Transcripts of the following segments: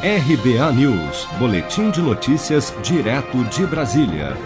RBA News, Boletim de Notícias, direto de Brasília.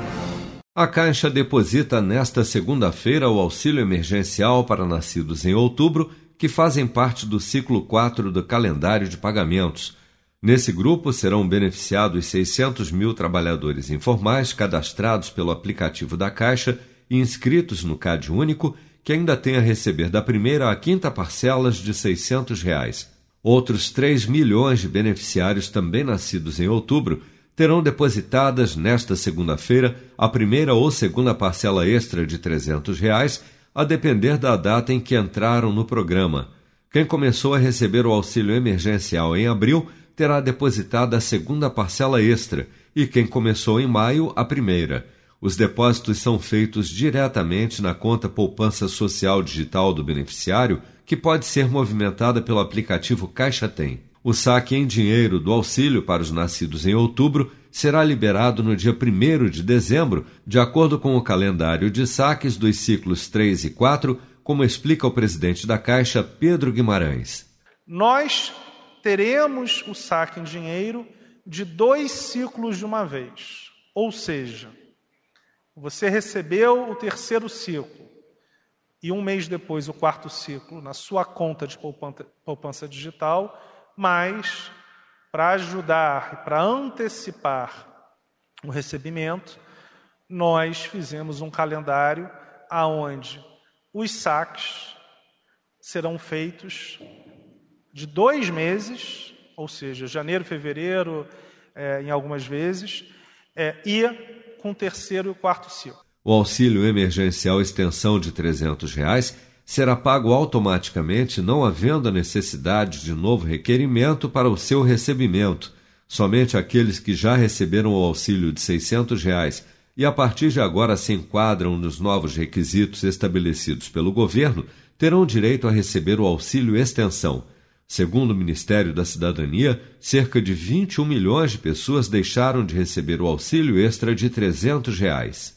A Caixa deposita nesta segunda-feira o auxílio emergencial para nascidos em outubro, que fazem parte do ciclo 4 do calendário de pagamentos. Nesse grupo serão beneficiados 600 mil trabalhadores informais cadastrados pelo aplicativo da Caixa e inscritos no CAD Único, que ainda têm a receber da primeira à quinta parcelas de 600 reais. Outros 3 milhões de beneficiários também nascidos em outubro terão depositadas nesta segunda-feira a primeira ou segunda parcela extra de 300 reais, a depender da data em que entraram no programa. Quem começou a receber o auxílio emergencial em abril terá depositada a segunda parcela extra e quem começou em maio a primeira. Os depósitos são feitos diretamente na conta poupança social digital do beneficiário que pode ser movimentada pelo aplicativo Caixa Tem. O saque em dinheiro do auxílio para os nascidos em outubro será liberado no dia 1 de dezembro, de acordo com o calendário de saques dos ciclos 3 e 4, como explica o presidente da Caixa, Pedro Guimarães. Nós teremos o saque em dinheiro de dois ciclos de uma vez. Ou seja, você recebeu o terceiro ciclo e um mês depois o quarto ciclo na sua conta de poupança digital, mas para ajudar e para antecipar o recebimento, nós fizemos um calendário aonde os saques serão feitos de dois meses, ou seja, janeiro, fevereiro, é, em algumas vezes, é, e com o terceiro e o quarto ciclo. O auxílio emergencial extensão de 300 reais será pago automaticamente, não havendo a necessidade de novo requerimento para o seu recebimento. Somente aqueles que já receberam o auxílio de 600 reais e a partir de agora se enquadram nos novos requisitos estabelecidos pelo governo terão direito a receber o auxílio extensão. Segundo o Ministério da Cidadania, cerca de 21 milhões de pessoas deixaram de receber o auxílio extra de 300 reais.